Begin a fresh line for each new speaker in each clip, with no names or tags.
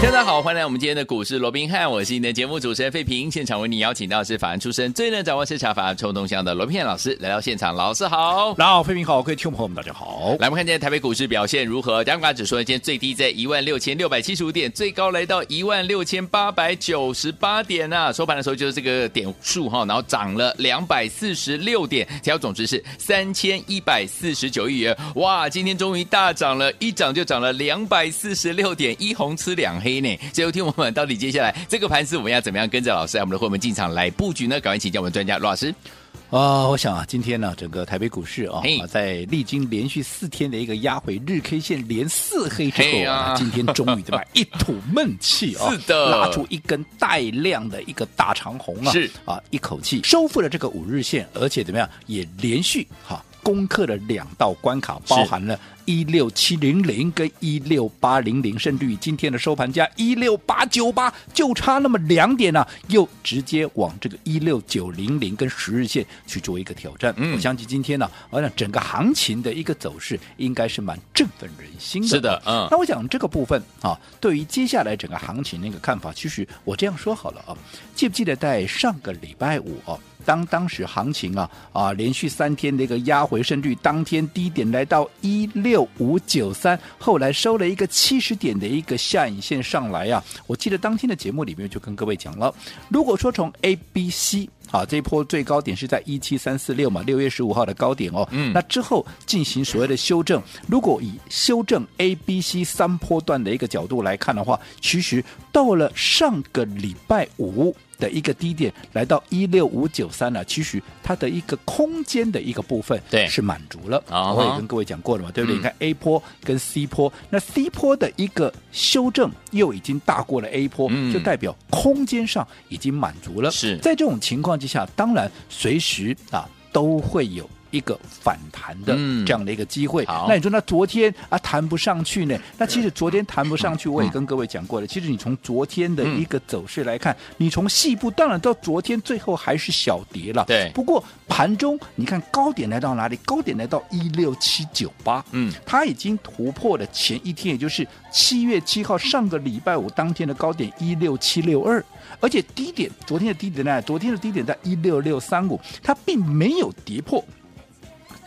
大家好，欢迎来我们今天的股市罗宾汉，我是你的节目主持人费平。现场为你邀请到的是法案出身、最能掌握市场法案冲动向的罗宾汉老师来到现场，老师好，
大家好，费平好，各位听众朋友们大家好。
来，我们看今天台北股市表现如何？加权指数呢，今天最低在一万六千六百七十五点，最高来到一万六千八百九十八点啊。收盘的时候就是这个点数哈，然后涨了两百四十六点，成交总值是三千一百四十九亿元。哇，今天终于大涨了，一涨就涨了两百四十六点，一红吃两黑。黑呢？最后听我们到底接下来这个盘是我们要怎么样跟着老师，我们的会员进场来布局呢？赶快请教我们专家罗老师。
啊、呃，我想啊，今天呢，整个台北股市啊，啊在历经连续四天的一个压回，日 K 线连四黑之后啊，今天终于对吧，一吐闷气啊，
是的，
拉出一根带量的一个大长红啊，
是
啊，一口气收复了这个五日线，而且怎么样，也连续哈。啊攻克了两道关卡，包含了一六七零零跟一六八零零，甚至于今天的收盘价一六八九八，就差那么两点呢、啊，又直接往这个一六九零零跟十日线去做一个挑战。嗯，我相信今天呢、啊，我想整个行情的一个走势应该是蛮振奋人心的。
是的，嗯。
那我想这个部分啊，对于接下来整个行情的一个看法，其实我这样说好了啊，记不记得在上个礼拜五啊？当当时行情啊啊连续三天的一个压回，升率当天低点来到一六五九三，后来收了一个七十点的一个下影线上来啊。我记得当天的节目里面就跟各位讲了，如果说从 A、B、C 啊这一波最高点是在一七三四六嘛，六月十五号的高点哦，嗯，那之后进行所谓的修正，如果以修正 A、B、C 三波段的一个角度来看的话，其实到了上个礼拜五。的一个低点来到一六五九三了，其实它的一个空间的一个部分对是满足了。啊，我也跟各位讲过了嘛，对不对？嗯、你看 A 波跟 C 波，那 C 波的一个修正又已经大过了 A 波，嗯、就代表空间上已经满足了。是在这种情况下，当然随时啊都会有。一个反弹的这样的一个机会，嗯、那你说那昨天啊谈不上去呢？那其实昨天谈不上去，我也跟各位讲过了。嗯、其实你从昨天的一个走势来看，嗯、你从细部当然到昨天最后还是小跌了。对，不过盘中你看高点来到哪里？高点来到一六七九八，嗯，它已经突破了前一天，也就是七月七号上个礼拜五当天的高点一六七六二，而且低点昨天的低点呢？昨天的低点在一六六三五，它并没有跌破。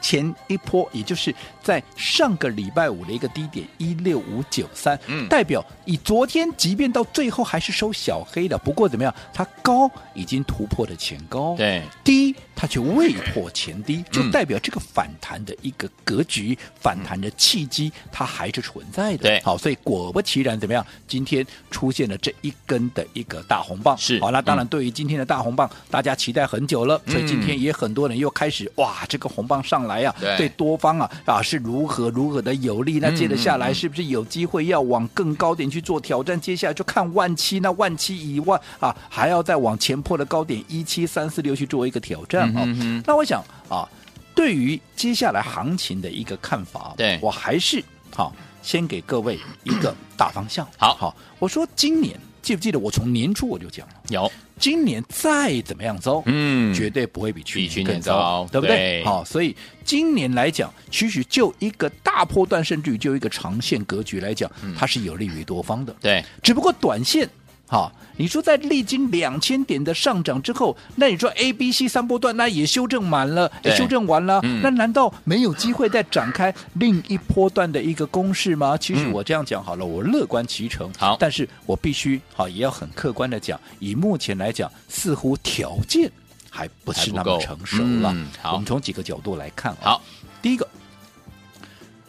前一波，也就是在上个礼拜五的一个低点一六五九三，嗯，代表以昨天，即便到最后还是收小黑的，不过怎么样，它高已经突破了前高，对，低它却未破前低，就代表这个反弹的一个格局，嗯、反弹的契机它还是存在的，对，好，所以果不其然，怎么样，今天出现了这一根的一个大红棒，是，好，那当然对于今天的大红棒，嗯、大家期待很久了，所以今天也很多人又开始哇，这个红棒上来。来呀，对多方啊啊是如何如何的有利？那接着下来是不是有机会要往更高点去做挑战？接下来就看万七，那万七以外啊，还要再往前破的高点一七三四六去做一个挑战啊。那我想啊，对于接下来行情的一个看法，对我还是好先给各位一个大方向。好好，我说今年记不记得我从年初我就讲了有。今年再怎么样糟，嗯，绝对不会比去年更糟，对不对？好，所以今年来讲，其实就一个大波段，甚至于就一个长线格局来讲，它是有利于多方的。对，只不过短线。好，你说在历经两千点的上涨之后，那你说 A、B、C 三波段那也修正满了，也修正完了，嗯、那难道没有机会再展开另一波段的一个攻势吗？其实我这样讲好了，我乐观其成。好，但是我必须好也要很客观的讲，以目前来讲，似乎条件还不是那么成熟了。嗯、好，我们从几个角度来看啊。好，第一个，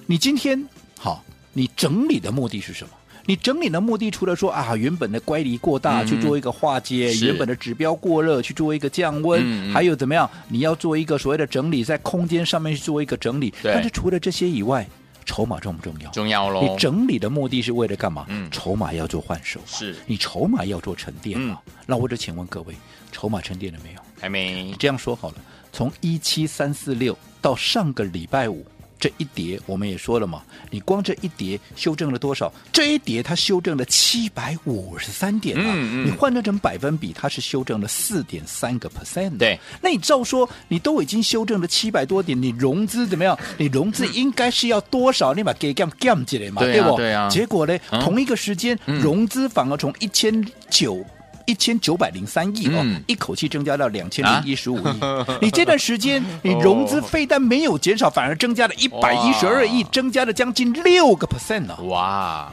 你今天好，你整理的目的是什么？你整理的目的，除了说啊，原本的乖离过大去做一个化解，嗯、原本的指标过热去做一个降温，嗯、还有怎么样？你要做一个所谓的整理，在空间上面去做一个整理。但是除了这些以外，筹码重不重要？重要喽。你整理的目的是为了干嘛？嗯，筹码要做换手。是。你筹码要做沉淀嘛？嗯、那我就请问各位，筹码沉淀了没有？还没。这样说好了，从一七三四六到上个礼拜五。这一跌我们也说了嘛，你光这一跌修正了多少？这一跌它修正了七百五十三点啊！
嗯嗯
你换算成百分比，它是修正了四点三个 percent。
对，
那你照说你都已经修正了七百多点，你融资怎么样？你融资应该是要多少？你把给降降起来嘛，
对啊
不？
对啊
结果呢，
嗯
同一个时间融资反而从一千九。一千九百零三亿哦，
嗯。
一口气增加到两千零一十五亿。你这段时间，你融资费但没有减少，反而增加了一百一十二
亿，
增加了将近六个 percent 呢。
哇，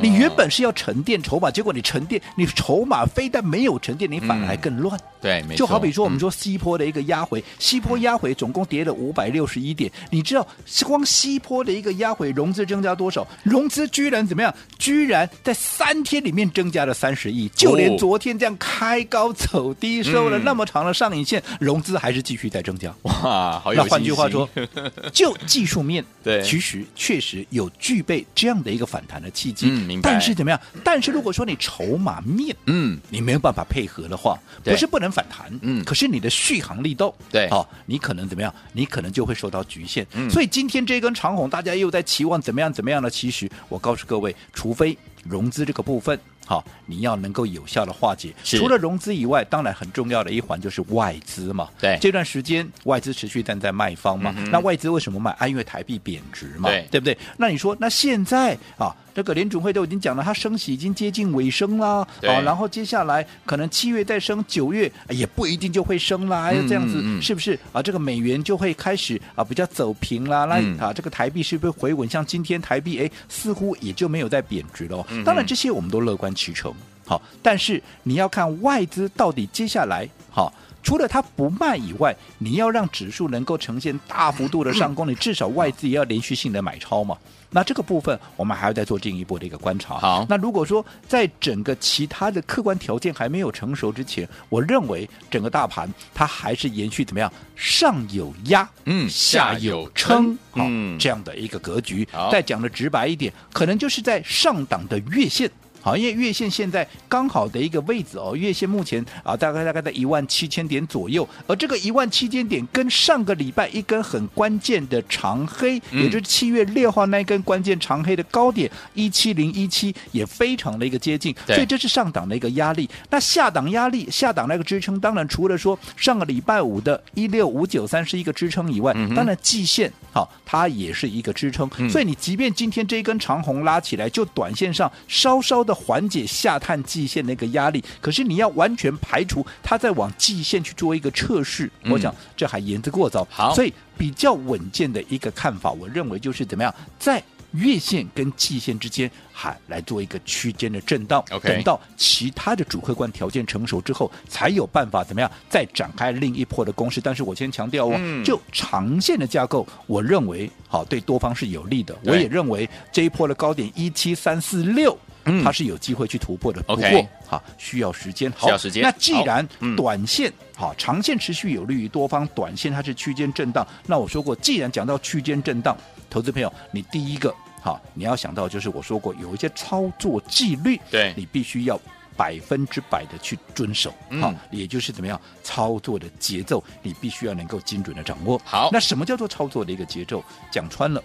你原本是要沉淀筹码，结果你沉淀，你筹码非但没有沉淀，你反而还更乱。
对，没错
就好比说，我们
嗯
说西坡的一个压回，西坡压回总共跌了五百六十一点。你知道，光西坡的一个压回融资增加多少？融资居然怎么样？居然在三天里面增加了三十亿，就连昨天这样开高走低，收了那么长的上影线，融资还是继续在增加。
哇，好有
那换句
话说，
就技术面，
对
其实确实有具备这样的一个反弹的契机。
嗯明白
但是怎么样？但是如果说你筹码面，
嗯，
你没有办法配合的
话，
不是不能反弹，
嗯
可是你的续航力道，
对
哦，你可能怎么样？你可能就会受到局限。
嗯
所以今天这根长虹，大家又在期望怎么样怎么样呢？其实我告诉各位，除非融资这个部分。好，你要能够有效的化解。除了融资以外，当然很重要的一环就是外资嘛。
对
这段时间外资持续站在卖方嘛。
嗯
那外资为什么卖？啊，因为台币贬值嘛，
对
不对？那你说，那现在啊，这个联准会都已经讲了，它升息已经接近尾声啦。
对
啊，然后接下来可能七月再升，九月啊也不一定就会升啦。
嗯
这样子是不是啊？这个美元就会开始啊比较走平啦。那
嗯
啊，这个台币是不是回稳？像今天台币哎，似乎也就没有再贬值了哦。
嗯
当然，这些我们都乐观其成。好，但是你要看外资到底接下来好，除了它不卖以外，你要让指数能够呈现大幅度的上攻，你至少外资也要连续性的买超嘛。那这个部分我们还要再做进一步的一个观察。
好
那如果说在整个其他的客观条件还没有成熟之前，我认为整个大盘它还是延续怎么样，上有压，
嗯
下
下有
有撑
撑，
好、
嗯
这样的一个格局
好。
再讲的直白一点，可能就是在上档的月线。好，因为月线现在刚好的一个位置哦，月线目前啊大概大概在一万七千点左右，而这个一万七千点跟上个礼拜一根很关键的长黑，
嗯
也就是七月六号那一根关键长黑的高点一七零一七也非常的一个接近，
对
所以这是上档的一个压力。那下档压力，下档那个支撑，当然除了说上个礼拜五的一六五九三是一个支撑以外，
嗯
当然季线好，它也是一个支撑。
嗯
所以你即便今天这一根长红拉起来，就短线上稍稍的缓解下探季线的一个压力，可是你要完全排除它再往季线去做一个测试，
嗯
我想这还言之过早。
好
所以比较稳健的一个看法，我认为就是怎么样在。月线跟季线之间，还来做一个区间的震荡。
OK
等到其他的主客观条件成熟之后，才有办法怎么样再展开另一波的攻势。但是我先强调哦，
嗯
就长线的架构，我认为好对多方是有利的。我也认为这一波的高点一七三四六。
嗯
它是有机会去突破的，不过哈需要时间。好
需要时间
那既然短线哈，长线持续有利于多方，短线它是区间震荡。那我说过，既然讲到区间震荡，投资朋友，你第一个哈，你要想到就是我说过，有一些操作纪律，
对
你必须要百分之百的去遵守。
嗯
好，也就是怎么样操作的节奏，你必须要能够精准的掌握。
好
那什么叫做操作的一个节奏？讲穿了，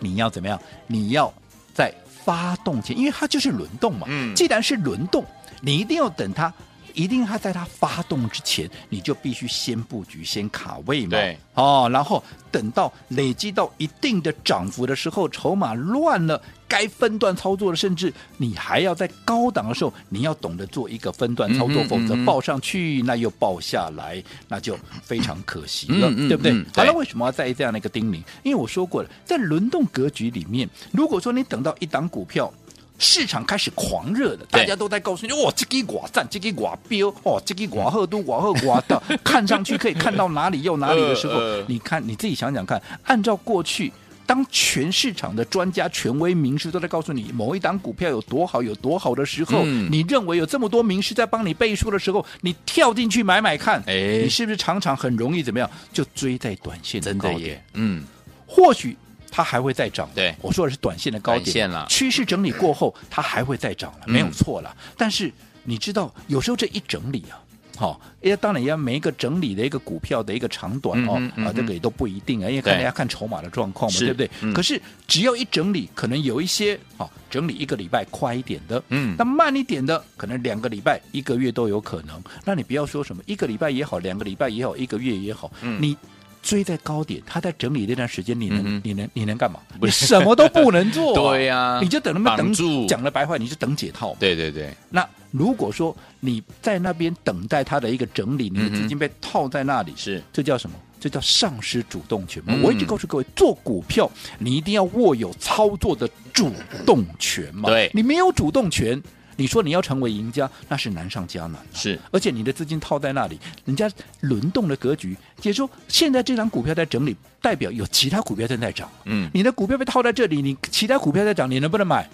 你要怎么样？你要在发动前，因为它就是轮动嘛。
嗯
既然是轮动，你一定要等它，一定它在它发动之前，你就必须先布局、先卡位嘛。
对。
哦，然后等到累积到一定的涨幅的时候，筹码乱了，该分段操作的，甚至你还要在高档的时候，你要懂得做一个分段操作，否
则
报上去那又报下来，那就非常可惜了，对不对？
嗯
好了，
对
为什么要在意这样的一个叮咛？因为我说过了，在轮动格局里面，如果说你等到一档股票。市场开始狂热了，大家都在告诉你，哇，这个寡赞，这个寡标，哦，这个寡赫都寡赫寡的，看上去可以看到哪里又哪里的时候，
呃呃。
你看你自己想想看，按照过去。当全市场的专家、权威名师都在告诉你某一档股票有多好、有多好的时候，
嗯。
你认为有这么多名师在帮你背书的时候，你跳进去买买看，
哎。
你是不是常常很容易怎么样就追在短线的高点
真的耶？，嗯，
或许它还会再涨。
对
我说的是短线的高点，
短线啦
趋势整理过后，它还会再涨了，
嗯
没有错了。但是你知道，有时候这一整理啊，好，也当然也要每一个整理的一个股票的一个长短哦，
嗯嗯、
啊，这个也都不一定啊，因为看人家看筹码的状况嘛，对不对？
嗯、
可是只要一整理，可能有一些好整理一个礼拜快一点的，
嗯，
那慢一点的，可能两个礼拜、一个月都有可能。那你不要说什么一个礼拜也好，两个礼拜也好，一个月也好，
嗯、
你。追在高点，他在整理那段时间，你能、嗯、你能你能干嘛？你什么都不能做、啊。
对呀、啊，
你就等他们等。
住
讲了白话，你就等解套。
对对对。
那如果说你在那边等待他的一个整理，你的资金被套在那里，
是、嗯、
这叫什么？这叫丧失主动
权
我一直告诉各位，做股票你一定要握有操作的主动权嘛。
对，
你没有主动权。你说你要成为赢家，那是难上加难，啊。
是，
而且你的资金套在那里，人家轮动的格局，也就是说现在这张股票在整理，代表有其他股票正在涨。
嗯，
你的股票被套在这里，你其他股票在涨，你能不能买？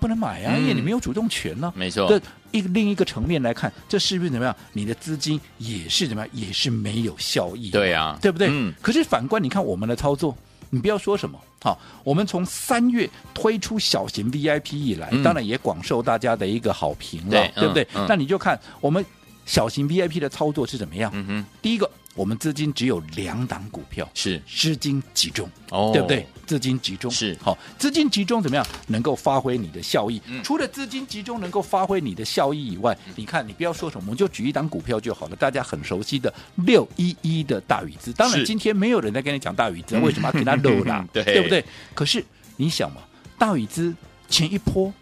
不能买啊，嗯、因为你没有主动权呢，啊。
没错。
这一另一个层面来看，这是不是怎么样？你的资金也是怎么样？也是没有效益。
对啊，
对不对？
嗯。
可是反观你看我们的操作。你不要说什么，好，我们从三月推出小型 VIP 以来，嗯、当然也广受大家的一个好评了，对，对不对？嗯嗯、那你就看我们小型 VIP 的操作是怎么样？第一个。我们资金只有两档股票，
是
资金集中，
哦，
对不对？资金集中
是
好，资金集中怎么样能够发挥你的效益？
嗯、
除了资金集中能够发挥你的效益以外，嗯、你看你不要说什么，我们就举一档股票就好了，大家很熟悉的六一一的大宇资。当然今天没有人在跟你讲大宇资，为什么要给他漏啦？
对，
对不对？可是你想嘛，大宇资前一波。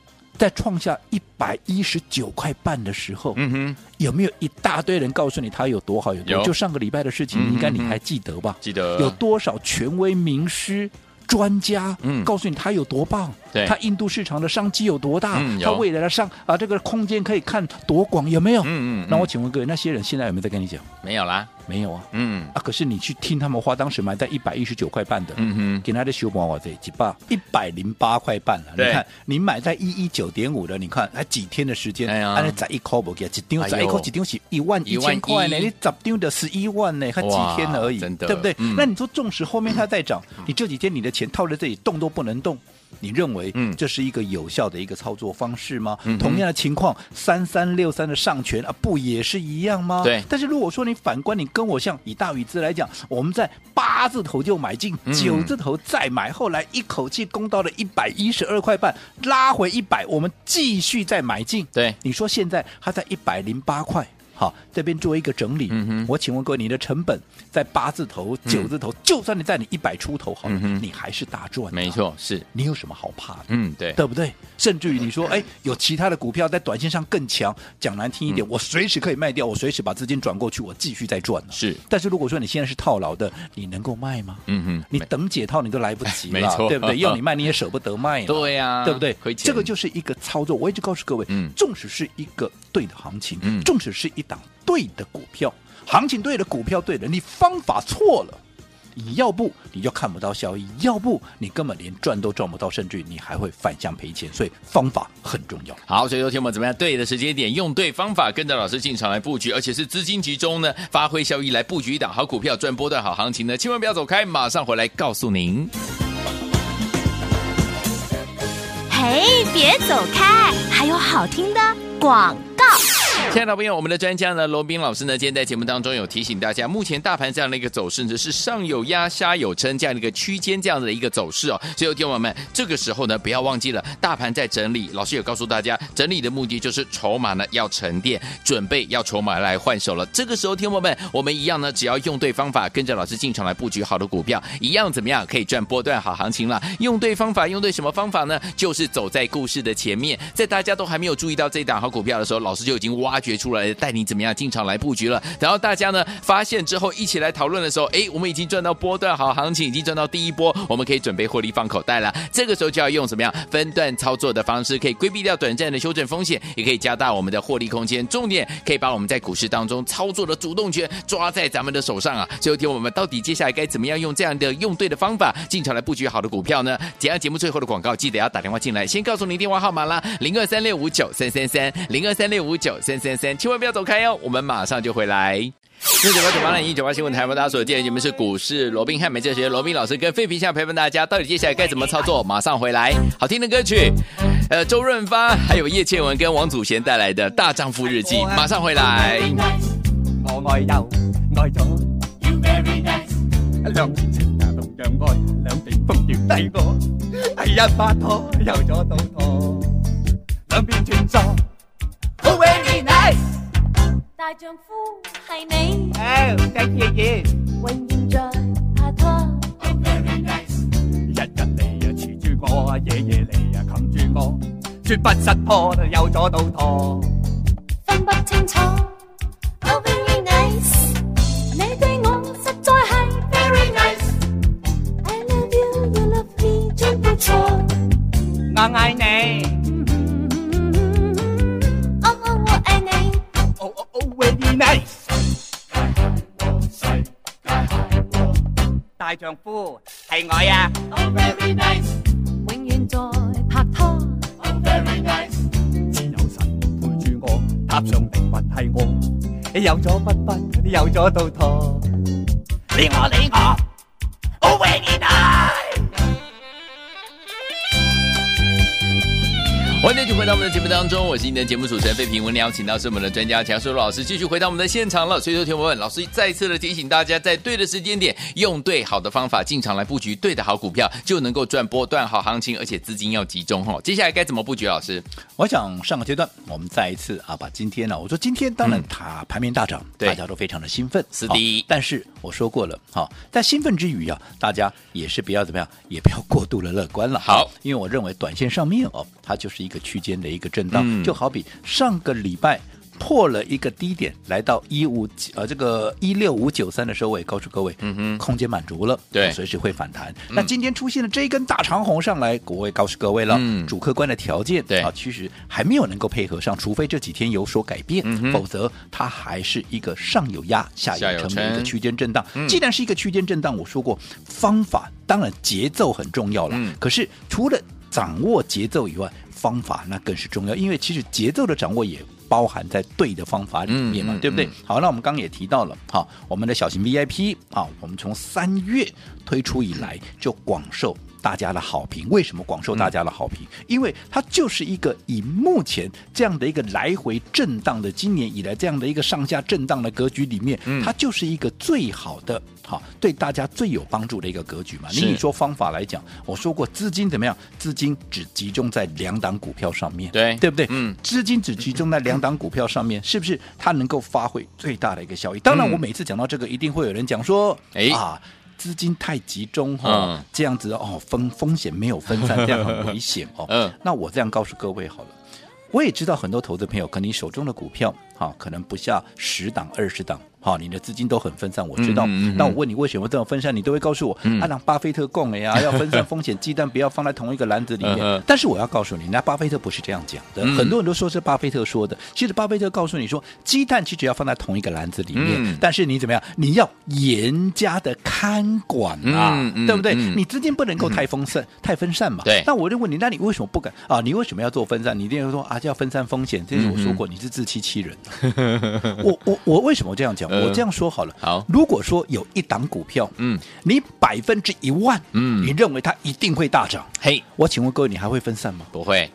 在创下一百一十九块半的时候，
嗯哼，
有没有一大堆人告诉你它有多好？有多好？就上个礼拜的事情，应该你还记得吧？
记得。
有多少权威名师？专家嗯，告诉你它有多棒，
对，
它印度市场的商机有多大，
嗯、
它未来的商啊这个空间可以看多广，有没有？
嗯嗯。
那我请问各位，那些人现在有没有在跟你讲？
没有啦，
没有啊。
嗯
啊，可是你去听他们话，当时买在一百一十九块半的，
嗯哼，
给他的修补我这几百一百零八块半了。你看，你买在一一九点五的，你看才几天的时间，按那一块不给，几丢一块几丢是一万一千块呢？你咋丢的十一万呢？还几天而已，对不对？那你说纵使后面它再涨，你这几天你的钱套在这里动。都不能动，你认为这是一个有效的一个操作方式吗？嗯、同样的情况，三三六三的上权啊，不也是一样吗？
对。
但是如果说你反观，你跟我像以大宇资来讲，我们在八字头就买进，嗯、九字头再买，后来一口气攻到了一百一十二块半，拉回一百，我们继续再买进。
对，
你说现在它在一百零八块。好，这边做一个整理。嗯、我请问各位，你的成本在八字头、九字头，嗯、就算你在你一百出头好了，嗯、你还是大赚。
没错，是
你有什么好怕的？
嗯，对，
对不对？甚至于你说，哎，有其他的股票在短线上更强，讲难听一点，嗯、我随时可以卖掉，我随时把资金转过去，我继续再赚。
是，
但是如果说你现在是套牢的，你能够卖吗？嗯哼，你等解套你都来不及了，没错，对不对？要你卖你也舍不得卖。
对呀，
对不对？这个就是一个操作。我一直告诉各位，嗯，纵使是一个对的行情，嗯，纵使是一档。对的股票，行情对的股票对的，你方法错了，你要不你就看不到效益，要不你根本连赚都赚不到，甚至于你还会反向赔钱。所以方法很重要。
好，所以说听我们怎么样？对的时间点，用对方法，跟着老师进场来布局，而且是资金集中呢，发挥效益来布局一档好股票，赚波段好行情呢，千万不要走开，马上回来告诉您。
嘿，别走开，还有好听的广告。
亲爱的朋友，我们的专家呢，罗宾老师呢，今天在节目当中有提醒大家，目前大盘这样的一个走势呢，是上有压，下有撑这样的一个区间这样的一个走势哦。所以，听友们，这个时候呢，不要忘记了，大盘在整理。老师有告诉大家，整理的目的就是筹码呢要沉淀，准备要筹码来换手了。这个时候，听友们，我们一样呢，只要用对方法，跟着老师进场来布局好的股票，一样怎么样可以赚波段好行情了？用对方法，用对什么方法呢？就是走在故事的前面，在大家都还没有注意到这档好股票的时候，老师就已经挖。掘出来带你怎么样进场来布局了？然后大家呢发现之后一起来讨论的时候，哎，我们已经赚到波段好行情，已经赚到第一波，我们可以准备获利放口袋了。这个时候就要用什么样分段操作的方式，可以规避掉短暂的修正风险，也可以加大我们的获利空间。重点可以把我们在股市当中操作的主动权抓在咱们的手上啊！最后听我们到底接下来该怎么样用这样的用对的方法进场来布局好的股票呢？简单节目最后的广告，记得要打电话进来，先告诉您电话号码啦，零二三六五九三三三，零二三六五九三三三，千万不要走开哟，我们马上就回来。六九八九八零一九八新闻台，为大家所见，你们是股市罗宾汉，美这时罗宾老师跟费皮相陪伴大家，到底接下来该怎么操作？马上回来，好听的歌曲，呃，周润发还有叶倩文跟王祖贤带来的大丈夫日记，马上回来。
我爱又爱左。You very nice，两边情呀同样爱，两边风调低我，系一把拖右
丈夫系你
，oh thank you，
永远在拍拖。
Oh very nice，日日嚟啊缠住我，夜夜嚟啊冚住我，绝不失拖，有咗都拖。丈夫系我呀。Oh very nice。
永远在拍拖。
Oh very nice。只有神陪住我，踏上灵魂系我。你有咗不分，你有咗到托。你我你我，Oh very
欢迎继续回到我们的节目当中，我是你的节目主持人费平。我们邀请到是我们的专家强叔老师，继续回到我们的现场了。所以说，听我问老师再次的提醒大家，在对的时间点，用对好的方法进场来布局对的好股票，就能够赚波段好行情，而且资金要集中哈。接下来该怎么布局？老师，
我想上个阶段我们再一次啊，把今天呢，我说今天当然它盘面大涨，
对
大家都非常的兴奋，
是的
但是我说过了，好，在兴奋之余啊，大家也是不要怎么样，也不要过度的乐观了。
好，
因为我认为短线上面哦，它就是一个区间的一个震荡，
嗯。
就好比上个礼拜。破了一个低点，来到一五呃这个一六五九三的收尾，告诉各位，
嗯哼。
空间满足了，
对。
随时会反弹。那今天出现了这一根大长红上来，我也告诉各位了，
嗯。
主客观的条件，
对。
啊，其实还没有能够配合上，除非这几天有所改变，
嗯
否则它还是一个上有压、下
下有
有撑的一
个
区间震荡。
嗯。
既然是一个区间震荡，我说过方法当然节奏很重要了，
嗯。
可是除了掌握节奏以外，方法那更是重要，因为其实节奏的掌握也包含在对的方法里面嘛，
嗯嗯
对不对？
嗯
好，那我们刚刚也提到了，好，我们的小型 VIP 啊，我们从三月推出以来就广受大家的好评。为什么广受大家的好评？因为它就是一个以目前这样的一个来回震荡的，今年以来这样的一个上下震荡的格局里面，
嗯
它就是一个最好的，好对大家最有帮助的一个格局嘛。
是
你以说方法来讲，我说过资金怎么样？资金只集中在两档股票上面，
对
对不对？
嗯
资金只集中在两档股票上面，是不是它能够发挥最大的一个效益？当然，
嗯
我每次讲到这个，一定会有人讲说，
哎
啊。资金太集中哦，
嗯
这样子哦，风风险没有分散，这样很危险哦。
嗯
那我这样告诉各位好了，我也知道很多投资朋友，可能你手中的股票哈、可能不下十档、二十档，好、你的资金都很分散，我知道。
嗯嗯嗯
那我问你为什么这么分散，你都会告诉我，
嗯
啊，让巴菲特供了呀，要分散风险，鸡蛋不要放在同一个篮子里面。但是我要告诉你，那巴菲特不是这样讲的，
嗯
很多人都说是巴菲特说的。其实巴菲特告诉你说，鸡蛋其实要放在同一个篮子里面，
嗯
但是你怎么样？你要严加的看管啊，对不对？
嗯
你资金不能够太分散，太分散嘛。
对
那我就问你，那你为什么不敢啊？你为什么要做分散？你一定要说啊，就要分散风险。这是我说过，你是自欺欺人。我我我为什么这样讲？
嗯
我这样说好了。
好
如果说有一档股票，
嗯，
你百分之一万，
嗯
你认为它一定会大涨？
嘿，
我请问各位，你还会分散吗？
不会，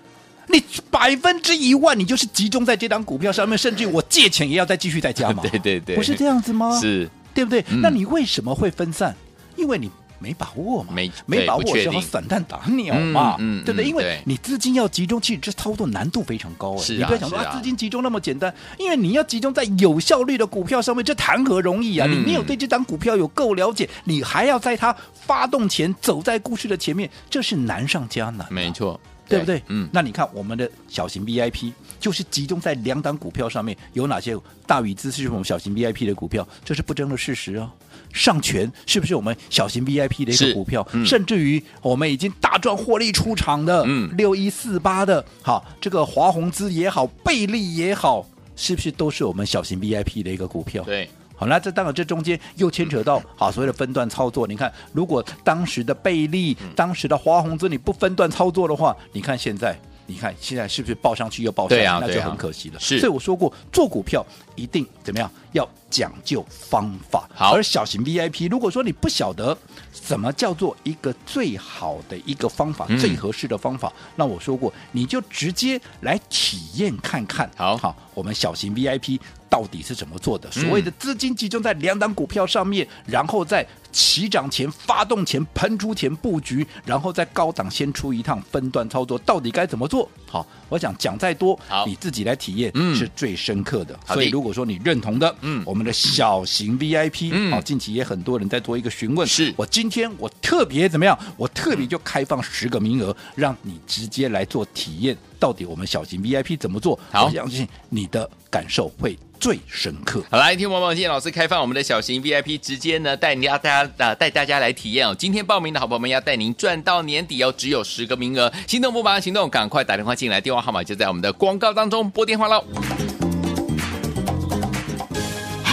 你百分之一万，你就是集中在这档股票上面，甚至我借钱也要再继续再加嘛。
对对对
不是这样子吗？
是
对不对？
嗯
那你为什么会分散？因为你没把握嘛，
没
没把握
对不确定
的时候散弹打鸟嘛，
嗯嗯
对不对？因
为
你资金要集中，其实这操作难度非常高哎。
是啊
你不要想
说啊
啊，资金集中那么简单，因为你要集中在有效率的股票上面，这谈何容易啊！
嗯
你没有对这档股票有够了解，你还要在它发动前走在故事的前面，这是难上加难啊。
没错，
对不对？
嗯，
那你看我们的小型 VIP 就是集中在两档股票上面，有哪些？大宇资是我们小型 VIP 的股票，这是不争的事实啊。上权是不是我们小型 VIP 的一
是
个股票？
嗯
甚至于我们已经大赚获利出场的，
嗯
六一四八的，好，这个华宏资也好，贝利也好，是不是都是我们小型 VIP 的一个股票？
对，
好，那这当然这中间又牵扯到好所谓的分段操作。你看，如果当时的贝利、当时的华宏资你不分段操作的话，你看现在，你看现在是不是报上去又报下来，那就很可惜了。
是
所以我说过，做股票一定怎么样，要讲究方法。
好
而小型 VIP，如果说你不晓得什么叫做一个最好的一个方法、
嗯
最合适的方法，那我说过，你就直接来体验看看。
好
好，我们小型 VIP 到底是怎么做的？所谓的资金集中在两档股票上面，然后在起涨前、发动前、喷出前布局，然后在高档先出一趟分段操作，到底该怎么做？好，我想讲再多，你自己来体验是最深刻的。所以如果说你认同的，嗯，我们的小型 VIP，嗯好，近期也很多人在做一个询问，是我今天我特别怎么样？我特别就开放十个名额，让你直接来做体验，到底我们小型 VIP 怎么做？好，我相信你的感受会最深刻。
好，来听王宝健老师开放我们的小型 VIP，直接呢带你要大家啊带大家来体验哦。今天报名的好朋友们要带您赚到年底哦，只有十个名额，心动不马上行动，赶快打电话进来，电话号码就在我们的广告当中，拨电话喽。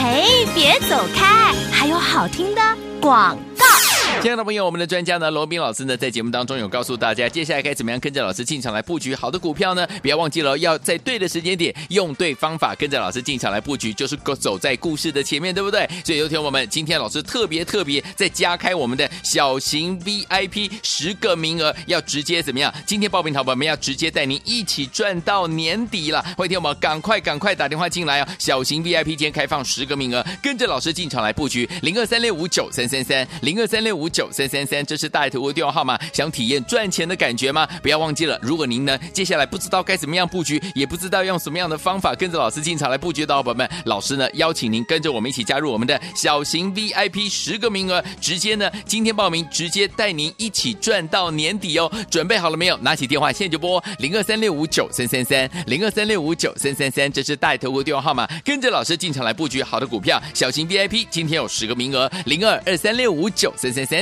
嘿，别走开，还有好听的广。
亲爱的朋友，我们的专家呢，罗宾老师呢，在节目当中有告诉大家，接下来该怎么样跟着老师进场来布局好的股票呢？不要忘记了，要在对的时间点，用对方法，跟着老师进场来布局，就是走在故事的前面，对不对？所以，有请我们今天老师特别特别再加开我们的小型 VIP 十个名额，要直接怎么样？今天报名淘宝，我们要直接带您一起赚到年底了。欢迎听我们赶快赶快打电话进来啊！小型 VIP 今天开放十个名额，跟着老师进场来布局，零二三六五九三三三，零二三六五。九三三三，这是大头的电话号码。想体验赚钱的感觉吗？不要忘记了。如果您呢，接下来不知道该怎么样布局，也不知道用什么样的方法跟着老师进场来布局的伙伴们，老师呢邀请您跟着我们一起加入我们的小型 VIP 十个名额，直接呢今天报名，直接带您一起赚到年底哦。准备好了没有？拿起电话现在就拨零二三六五九三三三零二三六五九三三三，这是大头的电话号码。跟着老师进场来布局好的股票，小型 VIP 今天有十个名额，零二二三六五九三三三。